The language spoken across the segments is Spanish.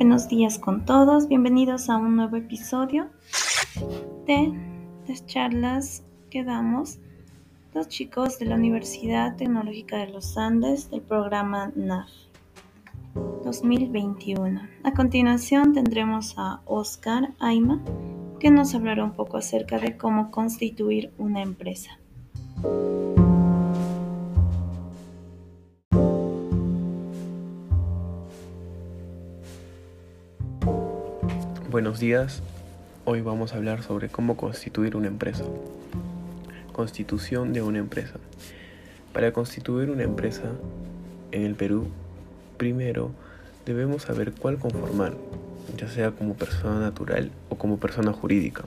Buenos días con todos, bienvenidos a un nuevo episodio de las charlas que damos los chicos de la Universidad Tecnológica de los Andes del programa NAF 2021. A continuación tendremos a Oscar Aima que nos hablará un poco acerca de cómo constituir una empresa. Buenos días, hoy vamos a hablar sobre cómo constituir una empresa. Constitución de una empresa. Para constituir una empresa en el Perú, primero debemos saber cuál conformar, ya sea como persona natural o como persona jurídica.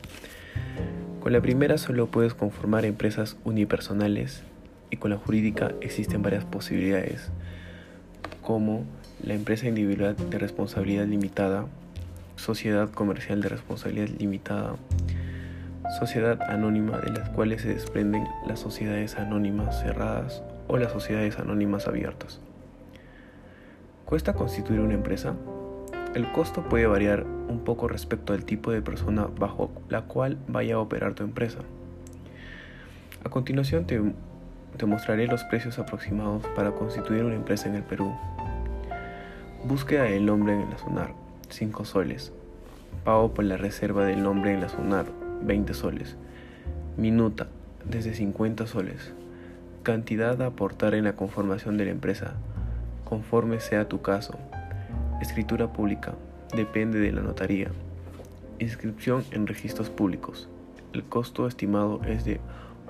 Con la primera solo puedes conformar empresas unipersonales y con la jurídica existen varias posibilidades, como la empresa individual de responsabilidad limitada, sociedad comercial de responsabilidad limitada, sociedad anónima de las cuales se desprenden las sociedades anónimas cerradas o las sociedades anónimas abiertas. ¿Cuesta constituir una empresa? El costo puede variar un poco respecto al tipo de persona bajo la cual vaya a operar tu empresa. A continuación te, te mostraré los precios aproximados para constituir una empresa en el Perú. Búsqueda del nombre en el SUNAR 5 soles. Pago por la reserva del nombre en la SUNAR, 20 soles. Minuta, desde 50 soles. Cantidad a aportar en la conformación de la empresa, conforme sea tu caso. Escritura pública, depende de la notaría. Inscripción en registros públicos. El costo estimado es de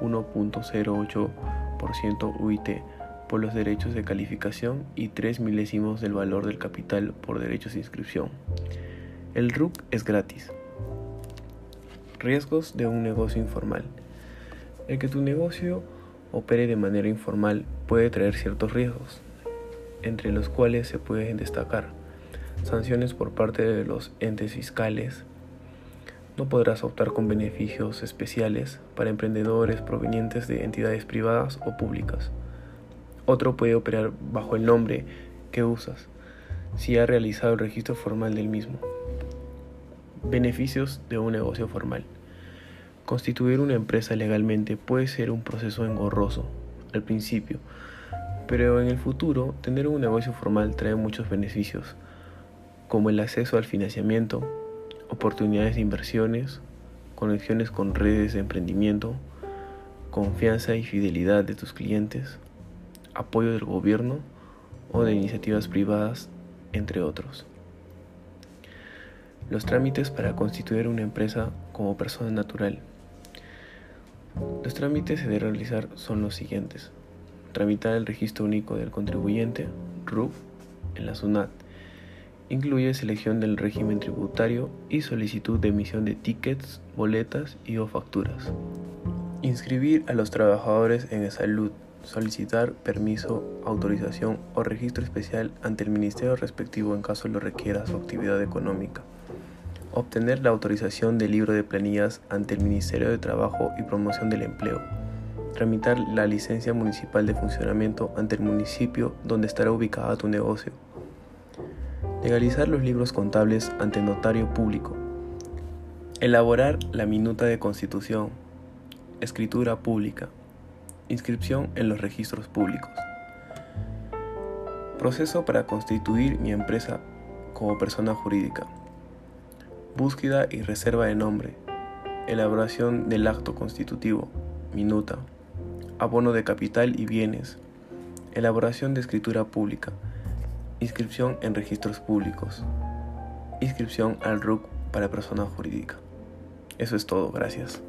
1.08% UIT por los derechos de calificación y 3 milésimos del valor del capital por derechos de inscripción. El RUC es gratis. Riesgos de un negocio informal. El que tu negocio opere de manera informal puede traer ciertos riesgos, entre los cuales se pueden destacar sanciones por parte de los entes fiscales, no podrás optar con beneficios especiales para emprendedores provenientes de entidades privadas o públicas. Otro puede operar bajo el nombre que usas, si ha realizado el registro formal del mismo. Beneficios de un negocio formal. Constituir una empresa legalmente puede ser un proceso engorroso al principio, pero en el futuro tener un negocio formal trae muchos beneficios, como el acceso al financiamiento, oportunidades de inversiones, conexiones con redes de emprendimiento, confianza y fidelidad de tus clientes, apoyo del gobierno o de iniciativas privadas, entre otros. Los trámites para constituir una empresa como persona natural. Los trámites se deben realizar son los siguientes. Tramitar el registro único del contribuyente, RUF, en la SUNAT. Incluye selección del régimen tributario y solicitud de emisión de tickets, boletas y o facturas. Inscribir a los trabajadores en salud, solicitar permiso, autorización o registro especial ante el ministerio respectivo en caso lo requiera su actividad económica. Obtener la autorización del libro de planillas ante el Ministerio de Trabajo y Promoción del Empleo. Tramitar la licencia municipal de funcionamiento ante el municipio donde estará ubicada tu negocio. Legalizar los libros contables ante notario público. Elaborar la minuta de constitución. Escritura pública. Inscripción en los registros públicos. Proceso para constituir mi empresa como persona jurídica. Búsqueda y reserva de nombre. Elaboración del acto constitutivo. Minuta. Abono de capital y bienes. Elaboración de escritura pública. Inscripción en registros públicos. Inscripción al RUC para persona jurídica. Eso es todo, gracias.